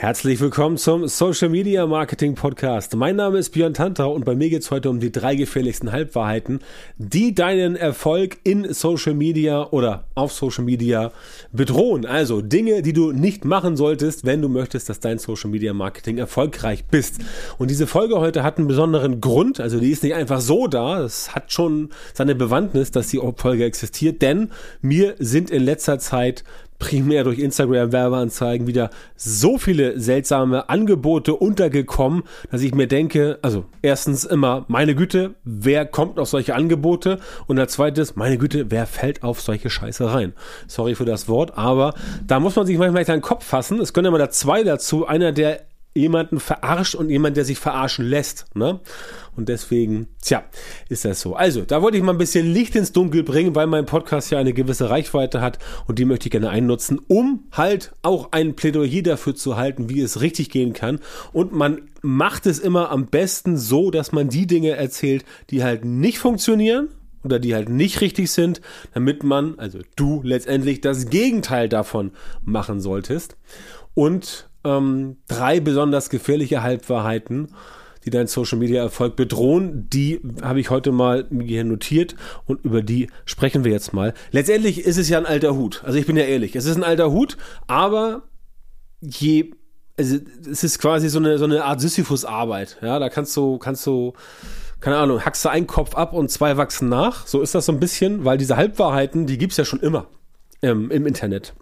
Herzlich willkommen zum Social Media Marketing Podcast. Mein Name ist Björn Tantra und bei mir geht es heute um die drei gefährlichsten Halbwahrheiten, die deinen Erfolg in Social Media oder auf Social Media bedrohen. Also Dinge, die du nicht machen solltest, wenn du möchtest, dass dein Social Media Marketing erfolgreich bist. Und diese Folge heute hat einen besonderen Grund, also die ist nicht einfach so da, es hat schon seine Bewandtnis, dass die Folge existiert, denn mir sind in letzter Zeit primär durch Instagram Werbeanzeigen wieder so viele seltsame Angebote untergekommen, dass ich mir denke, also erstens immer, meine Güte, wer kommt auf solche Angebote? Und als zweites, meine Güte, wer fällt auf solche Scheiße rein? Sorry für das Wort, aber da muss man sich manchmal echt einen Kopf fassen. Es können immer da zwei dazu. Einer, der jemanden verarscht und jemand, der sich verarschen lässt. Ne? Und deswegen, tja, ist das so. Also, da wollte ich mal ein bisschen Licht ins Dunkel bringen, weil mein Podcast ja eine gewisse Reichweite hat und die möchte ich gerne einnutzen, um halt auch ein Plädoyer dafür zu halten, wie es richtig gehen kann. Und man macht es immer am besten so, dass man die Dinge erzählt, die halt nicht funktionieren oder die halt nicht richtig sind, damit man, also du letztendlich das Gegenteil davon machen solltest. Und ähm, drei besonders gefährliche Halbwahrheiten die deinen Social Media Erfolg bedrohen. Die habe ich heute mal hier notiert und über die sprechen wir jetzt mal. Letztendlich ist es ja ein alter Hut. Also ich bin ja ehrlich, es ist ein alter Hut, aber je also es ist quasi so eine so eine Art Sisyphus-Arbeit. Ja, da kannst du kannst du keine Ahnung, hackst du einen Kopf ab und zwei wachsen nach. So ist das so ein bisschen, weil diese Halbwahrheiten, die gibt's ja schon immer ähm, im Internet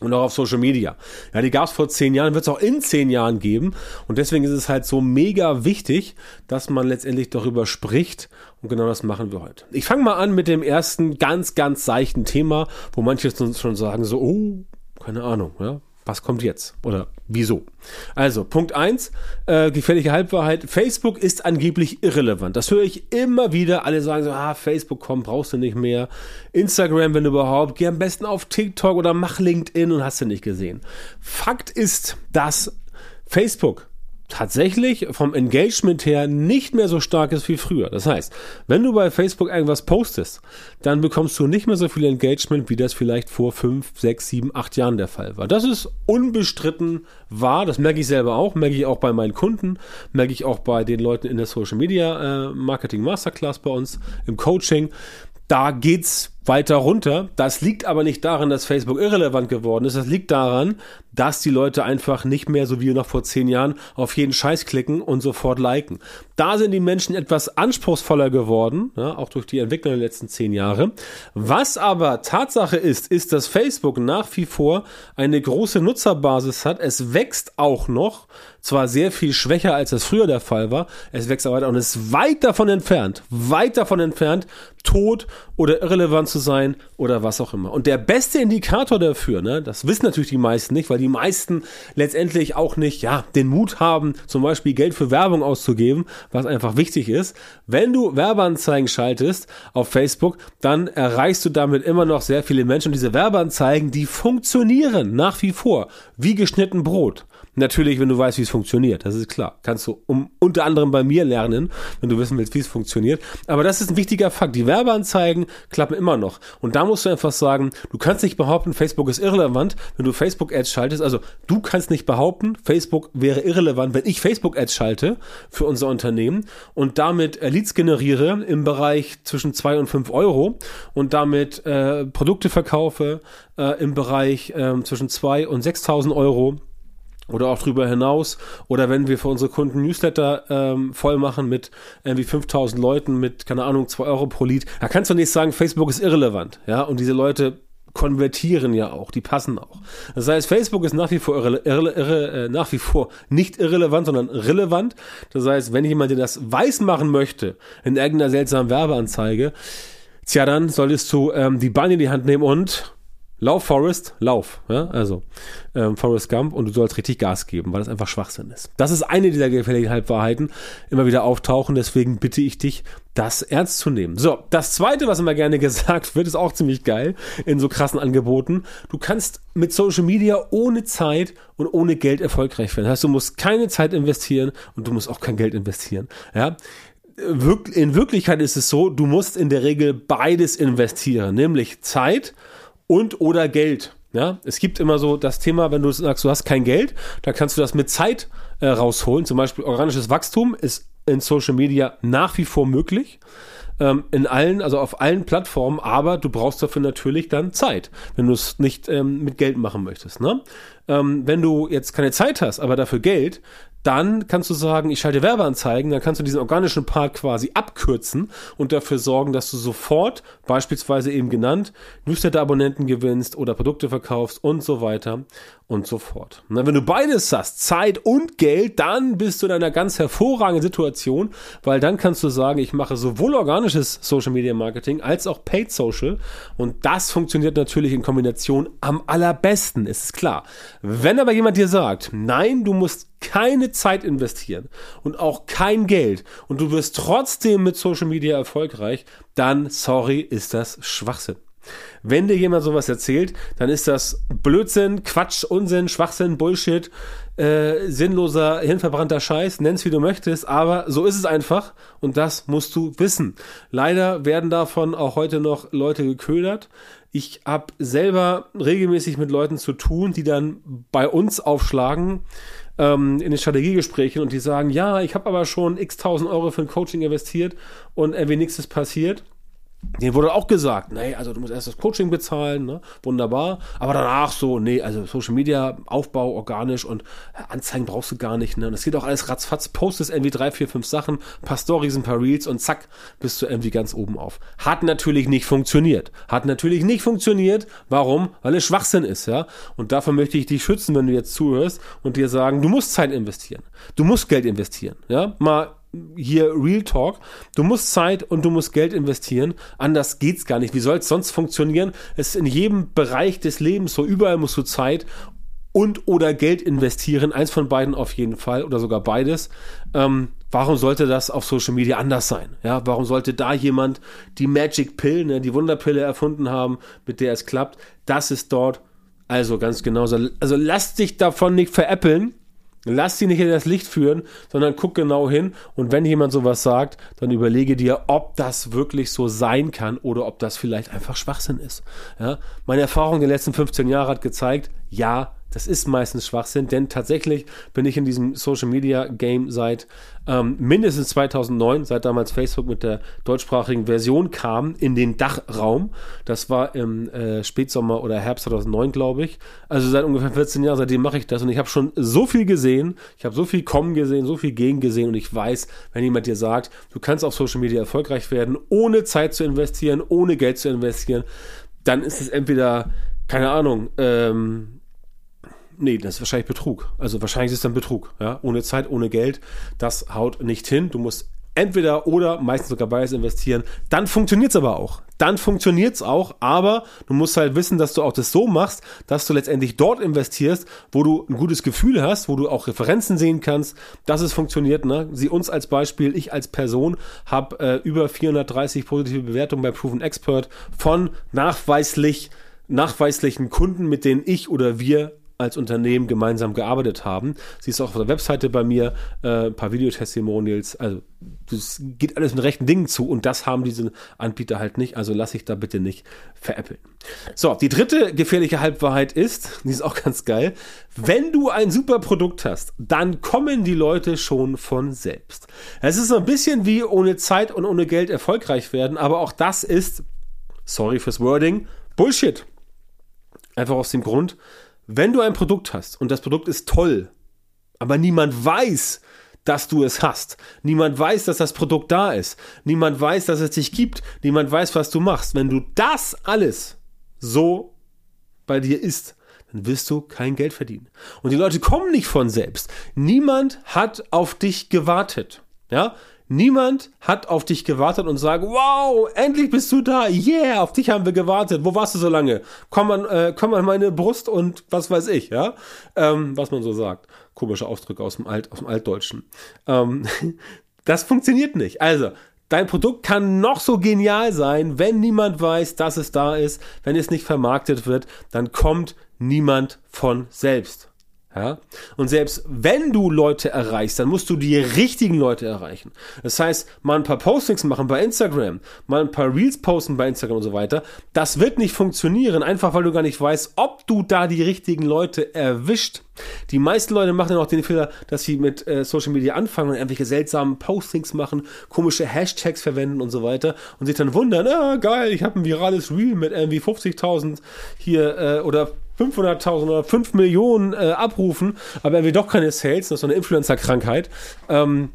und auch auf Social Media. Ja, die gab es vor zehn Jahren, wird es auch in zehn Jahren geben. Und deswegen ist es halt so mega wichtig, dass man letztendlich darüber spricht. Und genau das machen wir heute. Ich fange mal an mit dem ersten ganz, ganz seichten Thema, wo manche schon sagen so, oh, keine Ahnung, ja, was kommt jetzt? Oder wieso? Also, Punkt eins äh, gefährliche Halbwahrheit. Facebook ist angeblich irrelevant. Das höre ich immer wieder. Alle sagen so, ah, Facebook, komm, brauchst du nicht mehr. Instagram, wenn überhaupt. Geh am besten auf TikTok oder mach LinkedIn und hast du nicht gesehen. Fakt ist, dass Facebook tatsächlich vom Engagement her nicht mehr so stark ist wie früher. Das heißt, wenn du bei Facebook irgendwas postest, dann bekommst du nicht mehr so viel Engagement, wie das vielleicht vor fünf, sechs, sieben, acht Jahren der Fall war. Das ist unbestritten wahr. Das merke ich selber auch, merke ich auch bei meinen Kunden, merke ich auch bei den Leuten in der Social Media äh, Marketing Masterclass bei uns im Coaching. Da geht's weiter runter. Das liegt aber nicht daran, dass Facebook irrelevant geworden ist. Das liegt daran, dass die Leute einfach nicht mehr, so wie noch vor zehn Jahren, auf jeden Scheiß klicken und sofort liken. Da sind die Menschen etwas anspruchsvoller geworden, ja, auch durch die Entwicklung der letzten zehn Jahre. Was aber Tatsache ist, ist, dass Facebook nach wie vor eine große Nutzerbasis hat. Es wächst auch noch, zwar sehr viel schwächer, als es früher der Fall war. Es wächst aber weiter und ist weit davon entfernt, weit davon entfernt, tot oder irrelevant zu sein oder was auch immer. Und der beste Indikator dafür, ne, das wissen natürlich die meisten nicht, weil die meisten letztendlich auch nicht, ja, den Mut haben, zum Beispiel Geld für Werbung auszugeben, was einfach wichtig ist. Wenn du Werbeanzeigen schaltest auf Facebook, dann erreichst du damit immer noch sehr viele Menschen. Und diese Werbeanzeigen, die funktionieren nach wie vor wie geschnitten Brot. Natürlich, wenn du weißt, wie es funktioniert, das ist klar. Kannst du um, unter anderem bei mir lernen, wenn du wissen willst, wie es funktioniert. Aber das ist ein wichtiger Fakt. Die Werbeanzeigen klappen immer noch. Und da musst du einfach sagen, du kannst nicht behaupten, Facebook ist irrelevant, wenn du Facebook-Ads schaltest. Also du kannst nicht behaupten, Facebook wäre irrelevant, wenn ich Facebook-Ads schalte für unser Unternehmen und damit Leads generiere im Bereich zwischen zwei und fünf Euro und damit äh, Produkte verkaufe äh, im Bereich äh, zwischen zwei und 6.000 Euro oder auch darüber hinaus. Oder wenn wir für unsere Kunden Newsletter ähm, voll machen mit irgendwie 5000 Leuten mit, keine Ahnung, 2 Euro pro Lied, da kannst du nicht sagen, Facebook ist irrelevant. Ja, und diese Leute konvertieren ja auch, die passen auch. Das heißt, Facebook ist nach wie vor irre, irre, irre, äh, nach wie vor nicht irrelevant, sondern relevant. Das heißt, wenn jemand dir das weiß machen möchte in irgendeiner seltsamen Werbeanzeige, tja, dann solltest du ähm, die Beine in die Hand nehmen und Lauf, Forrest, lauf. Ja? Also ähm, Forrest Gump und du sollst richtig Gas geben, weil das einfach Schwachsinn ist. Das ist eine dieser gefährlichen Halbwahrheiten, immer wieder auftauchen. Deswegen bitte ich dich, das ernst zu nehmen. So, das zweite, was immer gerne gesagt wird, ist auch ziemlich geil in so krassen Angeboten. Du kannst mit Social Media ohne Zeit und ohne Geld erfolgreich werden. Das heißt, du musst keine Zeit investieren und du musst auch kein Geld investieren. Ja, in Wirklichkeit ist es so, du musst in der Regel beides investieren, nämlich Zeit und oder Geld. Ja, es gibt immer so das Thema, wenn du sagst, du hast kein Geld, dann kannst du das mit Zeit äh, rausholen. Zum Beispiel organisches Wachstum ist in Social Media nach wie vor möglich ähm, in allen, also auf allen Plattformen, aber du brauchst dafür natürlich dann Zeit, wenn du es nicht ähm, mit Geld machen möchtest. Ne? Ähm, wenn du jetzt keine Zeit hast, aber dafür Geld, dann kannst du sagen, ich schalte Werbeanzeigen, dann kannst du diesen organischen Part quasi abkürzen und dafür sorgen, dass du sofort, beispielsweise eben genannt, Newsletter-Abonnenten gewinnst oder Produkte verkaufst und so weiter und so fort. Na, wenn du beides hast, Zeit und Geld, dann bist du in einer ganz hervorragenden Situation, weil dann kannst du sagen, ich mache sowohl organisches Social Media Marketing als auch Paid Social und das funktioniert natürlich in Kombination am allerbesten, ist klar. Wenn aber jemand dir sagt, nein, du musst keine Zeit investieren und auch kein Geld und du wirst trotzdem mit Social Media erfolgreich, dann, sorry, ist das Schwachsinn. Wenn dir jemand sowas erzählt, dann ist das Blödsinn, Quatsch, Unsinn, Schwachsinn, Bullshit, äh, sinnloser, hirnverbrannter Scheiß, nenn's wie du möchtest, aber so ist es einfach und das musst du wissen. Leider werden davon auch heute noch Leute geködert. Ich habe selber regelmäßig mit Leuten zu tun, die dann bei uns aufschlagen ähm, in den Strategiegesprächen und die sagen, ja, ich habe aber schon x tausend Euro für ein Coaching investiert und irgendwie nichts ist passiert. Denen wurde auch gesagt, nee, also du musst erst das Coaching bezahlen, ne? wunderbar, aber danach so, nee, also Social Media, Aufbau organisch und Anzeigen brauchst du gar nicht, ne? Und das geht auch alles ratzfatz, postest irgendwie drei, vier, fünf Sachen, paar Stories, ein paar Reels und zack, bist du irgendwie ganz oben auf. Hat natürlich nicht funktioniert. Hat natürlich nicht funktioniert. Warum? Weil es Schwachsinn ist, ja? Und davon möchte ich dich schützen, wenn du jetzt zuhörst und dir sagen, du musst Zeit investieren. Du musst Geld investieren, ja? Mal hier Real Talk. Du musst Zeit und du musst Geld investieren. Anders geht's gar nicht. Wie soll es sonst funktionieren? Es ist in jedem Bereich des Lebens so. Überall musst du Zeit und oder Geld investieren. Eins von beiden auf jeden Fall oder sogar beides. Ähm, warum sollte das auf Social Media anders sein? Ja, warum sollte da jemand die Magic Pill, ne, die Wunderpille erfunden haben, mit der es klappt? Das ist dort also ganz genauso. Also lass dich davon nicht veräppeln Lass sie nicht in das Licht führen, sondern guck genau hin. Und wenn jemand sowas sagt, dann überlege dir, ob das wirklich so sein kann oder ob das vielleicht einfach Schwachsinn ist. Ja? Meine Erfahrung der letzten 15 Jahre hat gezeigt, ja, das ist meistens Schwachsinn, denn tatsächlich bin ich in diesem Social Media Game seit ähm, mindestens 2009, seit damals Facebook mit der deutschsprachigen Version kam, in den Dachraum. Das war im äh, Spätsommer oder Herbst 2009, glaube ich. Also seit ungefähr 14 Jahren, seitdem mache ich das und ich habe schon so viel gesehen, ich habe so viel kommen gesehen, so viel gegen gesehen und ich weiß, wenn jemand dir sagt, du kannst auf Social Media erfolgreich werden, ohne Zeit zu investieren, ohne Geld zu investieren, dann ist es entweder, keine Ahnung, ähm, nee, das ist wahrscheinlich Betrug. Also wahrscheinlich ist es dann Betrug, ja. Ohne Zeit, ohne Geld. Das haut nicht hin. Du musst entweder oder meistens sogar beides investieren. Dann funktioniert es aber auch. Dann funktioniert es auch, aber du musst halt wissen, dass du auch das so machst, dass du letztendlich dort investierst, wo du ein gutes Gefühl hast, wo du auch Referenzen sehen kannst, dass es funktioniert. Ne? Sie uns als Beispiel, ich als Person habe äh, über 430 positive Bewertungen bei Proven Expert von nachweislich nachweislichen Kunden, mit denen ich oder wir als Unternehmen gemeinsam gearbeitet haben. Sie ist auch auf der Webseite bei mir, äh, ein paar Videotestimonials. Also das geht alles mit rechten Dingen zu und das haben diese Anbieter halt nicht. Also lass ich da bitte nicht veräppeln. So, die dritte gefährliche Halbwahrheit ist, die ist auch ganz geil, wenn du ein super Produkt hast, dann kommen die Leute schon von selbst. Es ist so ein bisschen wie ohne Zeit und ohne Geld erfolgreich werden, aber auch das ist, sorry fürs Wording, Bullshit. Einfach aus dem Grund, wenn du ein Produkt hast und das Produkt ist toll, aber niemand weiß, dass du es hast. Niemand weiß, dass das Produkt da ist. Niemand weiß, dass es dich gibt. Niemand weiß, was du machst. Wenn du das alles so bei dir ist, dann wirst du kein Geld verdienen. Und die Leute kommen nicht von selbst. Niemand hat auf dich gewartet. Ja? Niemand hat auf dich gewartet und sagt, wow, endlich bist du da, yeah, auf dich haben wir gewartet. Wo warst du so lange? Komm an, äh, komm an meine Brust und was weiß ich, ja, ähm, was man so sagt. Komische Ausdrücke aus dem Alt, aus dem Altdeutschen. Ähm, das funktioniert nicht. Also Dein Produkt kann noch so genial sein, wenn niemand weiß, dass es da ist, wenn es nicht vermarktet wird, dann kommt niemand von selbst. Ja? Und selbst wenn du Leute erreichst, dann musst du die richtigen Leute erreichen. Das heißt, mal ein paar Postings machen bei Instagram, mal ein paar Reels posten bei Instagram und so weiter. Das wird nicht funktionieren, einfach weil du gar nicht weißt, ob du da die richtigen Leute erwischt. Die meisten Leute machen ja auch den Fehler, dass sie mit äh, Social Media anfangen und irgendwelche seltsamen Postings machen, komische Hashtags verwenden und so weiter und sich dann wundern, ah, geil, ich habe ein virales Reel mit irgendwie 50.000 hier äh, oder 500.000 oder 5 Millionen äh, abrufen, aber irgendwie doch keine Sales, das ist so eine Influencer-Krankheit. Ähm,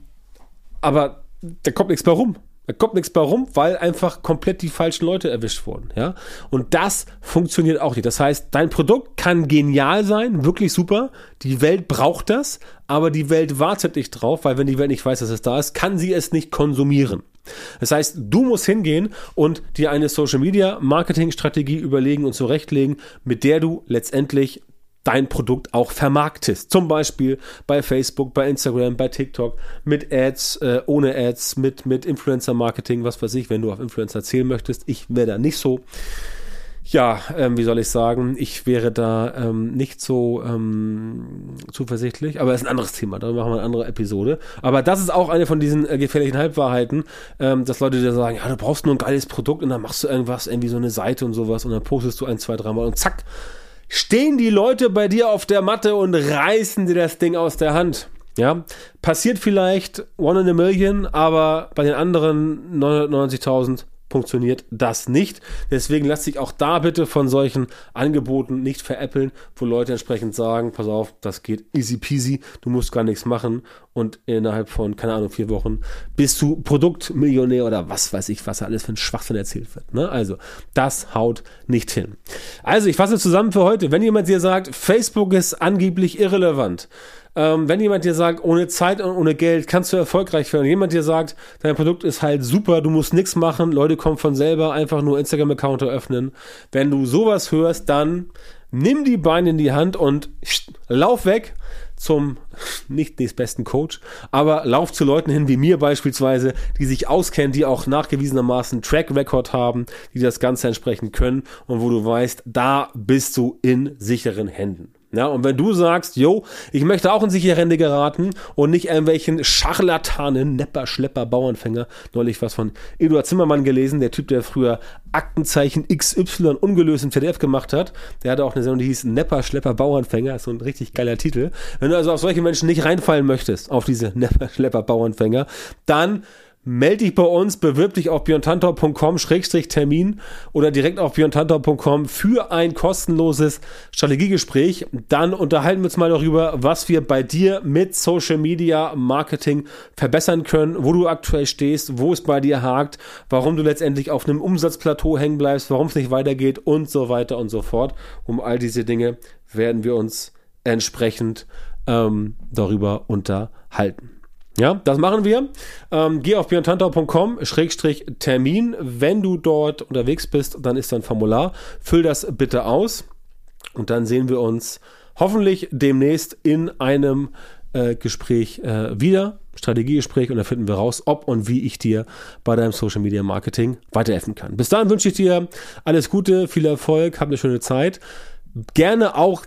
aber da kommt nichts bei rum. Da kommt nichts bei rum, weil einfach komplett die falschen Leute erwischt wurden, ja. Und das funktioniert auch nicht. Das heißt, dein Produkt kann genial sein, wirklich super. Die Welt braucht das, aber die Welt wartet nicht drauf, weil wenn die Welt nicht weiß, dass es da ist, kann sie es nicht konsumieren. Das heißt, du musst hingehen und dir eine Social Media Marketing Strategie überlegen und zurechtlegen, mit der du letztendlich dein Produkt auch vermarktest. Zum Beispiel bei Facebook, bei Instagram, bei TikTok, mit Ads, äh, ohne Ads, mit, mit Influencer-Marketing, was weiß ich, wenn du auf Influencer zählen möchtest. Ich wäre da nicht so ja, ähm, wie soll ich sagen, ich wäre da ähm, nicht so ähm, zuversichtlich, aber es ist ein anderes Thema, da machen wir eine andere Episode. Aber das ist auch eine von diesen äh, gefährlichen Halbwahrheiten, ähm, dass Leute dir sagen, ja, du brauchst nur ein geiles Produkt und dann machst du irgendwas, irgendwie so eine Seite und sowas und dann postest du ein, zwei, dreimal und zack, stehen die Leute bei dir auf der Matte und reißen dir das Ding aus der Hand. Ja, passiert vielleicht one in a million, aber bei den anderen 990.000 funktioniert das nicht. Deswegen lass dich auch da bitte von solchen Angeboten nicht veräppeln, wo Leute entsprechend sagen, pass auf, das geht easy peasy, du musst gar nichts machen und innerhalb von, keine Ahnung, vier Wochen bist du Produktmillionär oder was weiß ich, was alles für ein Schwachsinn erzählt wird. Ne? Also, das haut nicht hin. Also, ich fasse zusammen für heute. Wenn jemand dir sagt, Facebook ist angeblich irrelevant, ähm, wenn jemand dir sagt, ohne Zeit und ohne Geld kannst du erfolgreich werden, jemand dir sagt, dein Produkt ist halt super, du musst nichts machen, Leute kommen von selber, einfach nur Instagram-Account eröffnen. Wenn du sowas hörst, dann nimm die Beine in die Hand und lauf weg zum nicht des besten Coach, aber lauf zu Leuten hin wie mir beispielsweise, die sich auskennen, die auch nachgewiesenermaßen Track Record haben, die das Ganze entsprechend können und wo du weißt, da bist du in sicheren Händen. Ja, und wenn du sagst, yo, ich möchte auch in sichere Hände geraten und nicht irgendwelchen Scharlatanen, Nepper, Schlepper, Bauernfänger, neulich was von Eduard Zimmermann gelesen, der Typ, der früher Aktenzeichen XY ungelöst im PDF gemacht hat, der hatte auch eine Sendung, die hieß Nepper, Schlepper, Bauernfänger, ist so ein richtig geiler Titel. Wenn du also auf solche Menschen nicht reinfallen möchtest, auf diese Nepper, Schlepper, Bauernfänger, dann melde dich bei uns, bewirb dich auf björntantor.com-termin oder direkt auf björntantor.com für ein kostenloses Strategiegespräch. Dann unterhalten wir uns mal darüber, was wir bei dir mit Social Media Marketing verbessern können, wo du aktuell stehst, wo es bei dir hakt, warum du letztendlich auf einem Umsatzplateau hängen bleibst, warum es nicht weitergeht und so weiter und so fort. Um all diese Dinge werden wir uns entsprechend ähm, darüber unterhalten. Ja, das machen wir. Ähm, geh auf björntantau.com-termin. Wenn du dort unterwegs bist, dann ist da ein Formular. Füll das bitte aus und dann sehen wir uns hoffentlich demnächst in einem äh, Gespräch äh, wieder. Strategiegespräch und da finden wir raus, ob und wie ich dir bei deinem Social Media Marketing weiterhelfen kann. Bis dahin wünsche ich dir alles Gute, viel Erfolg, hab eine schöne Zeit. Gerne auch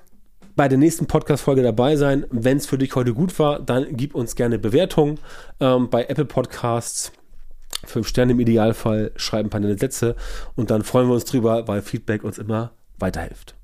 bei der nächsten Podcast-Folge dabei sein. Wenn es für dich heute gut war, dann gib uns gerne Bewertungen ähm, bei Apple Podcasts. Fünf Sterne im Idealfall, schreiben ein paar nette Sätze und dann freuen wir uns drüber, weil Feedback uns immer weiterhilft.